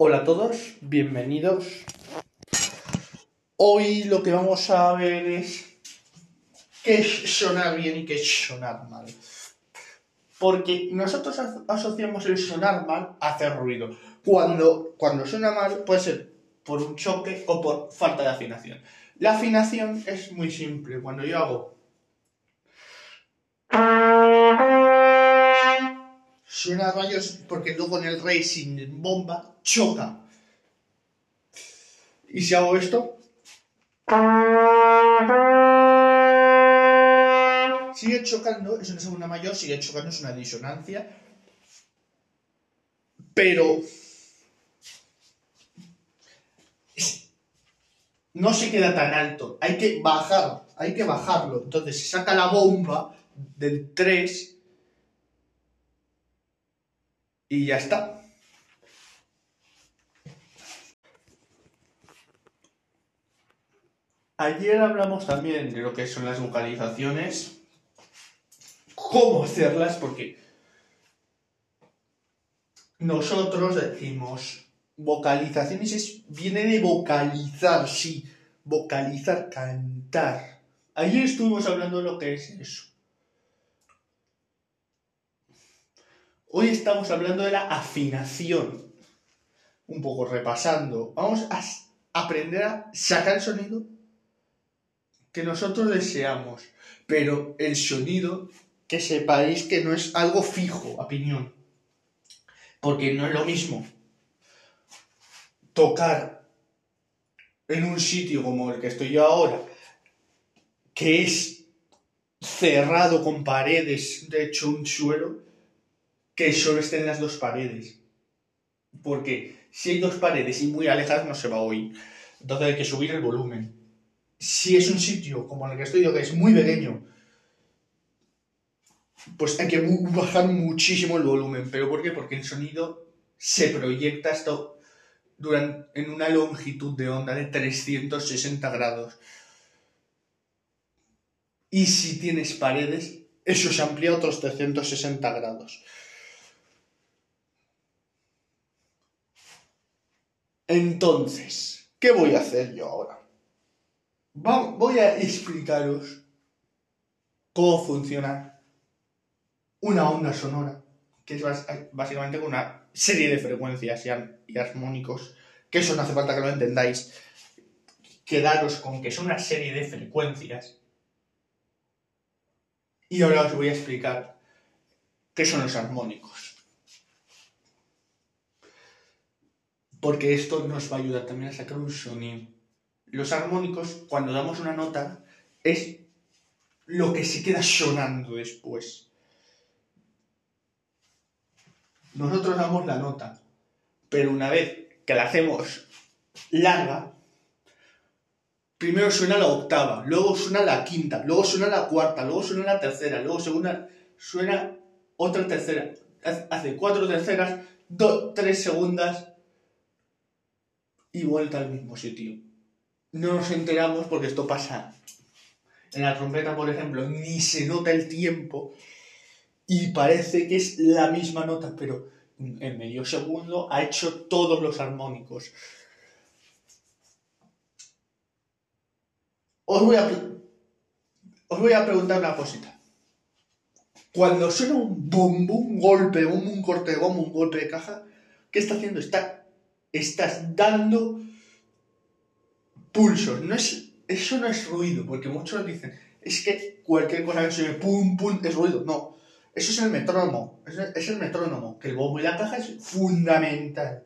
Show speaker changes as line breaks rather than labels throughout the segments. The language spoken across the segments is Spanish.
Hola a todos, bienvenidos. Hoy lo que vamos a ver es qué es sonar bien y qué es sonar mal. Porque nosotros asociamos el sonar mal a hacer ruido. Cuando, cuando suena mal puede ser por un choque o por falta de afinación. La afinación es muy simple. Cuando yo hago suena rayos porque luego en el racing en bomba choca. Y si hago esto, sigue chocando, es una segunda mayor, sigue chocando, es una disonancia, pero no se queda tan alto, hay que bajar, hay que bajarlo. Entonces se saca la bomba del 3 y ya está. Ayer hablamos también de lo que son las vocalizaciones, cómo hacerlas, porque nosotros decimos vocalizaciones es, viene de vocalizar, sí, vocalizar, cantar. Ayer estuvimos hablando de lo que es eso. Hoy estamos hablando de la afinación. Un poco repasando. Vamos a aprender a sacar el sonido que nosotros deseamos. Pero el sonido, que sepáis que no es algo fijo, opinión. Porque no es lo mismo tocar en un sitio como el que estoy yo ahora, que es cerrado con paredes, de hecho un suelo, que solo estén las dos paredes. Porque si hay dos paredes y muy alejadas no se va a oír. Entonces hay que subir el volumen. Si es un sitio como el que estoy yo, que es muy pequeño, pues hay que bajar muchísimo el volumen. ¿Pero por qué? Porque el sonido se proyecta esto durante, en una longitud de onda de 360 grados. Y si tienes paredes, eso se amplía a otros 360 grados. Entonces, ¿qué voy a hacer yo ahora? voy a explicaros cómo funciona una onda sonora, que es básicamente una serie de frecuencias y, armónicos, que eso no hace falta que lo entendáis. Quedaros con que son una serie de frecuencias. Y ahora os voy a explicar qué son los armónicos. Porque esto nos va a ayudar también a sacar un sonido. Los armónicos, cuando damos una nota, es lo que se queda sonando después. Nosotros damos la nota, pero una vez que la hacemos larga, primero suena la octava, luego suena la quinta, luego suena la cuarta, luego suena la tercera, luego segunda, suena otra tercera, hace cuatro terceras, tres segundas, y vuelta al mismo sitio. No nos enteramos porque esto pasa. En la trompeta, por ejemplo, ni se nota el tiempo y parece que es la misma nota, pero en medio segundo ha hecho todos los armónicos. Os voy a, a preguntar una cosita. Cuando suena un bombo, un golpe, un corte de bombo, un golpe de caja, ¿qué está haciendo? Está estás dando pulsos. No es, eso no es ruido, porque muchos dicen, es que cualquier cosa que suene pum, pum, es ruido. No, eso es el metrónomo. Es el metrónomo, que el bombo y la caja es fundamental.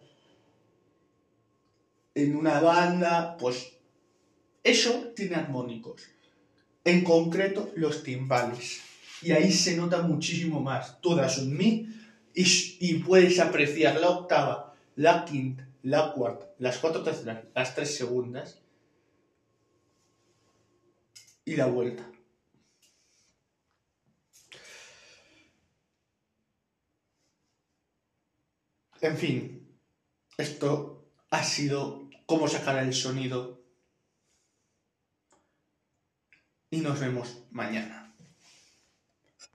En una banda, pues eso tiene armónicos. En concreto, los timbales. Y ahí se nota muchísimo más. Todas un mi y, y puedes apreciar la octava, la quinta, la cuarta, las cuatro terceras, las tres segundas y la vuelta. En fin, esto ha sido cómo sacar el sonido y nos vemos mañana.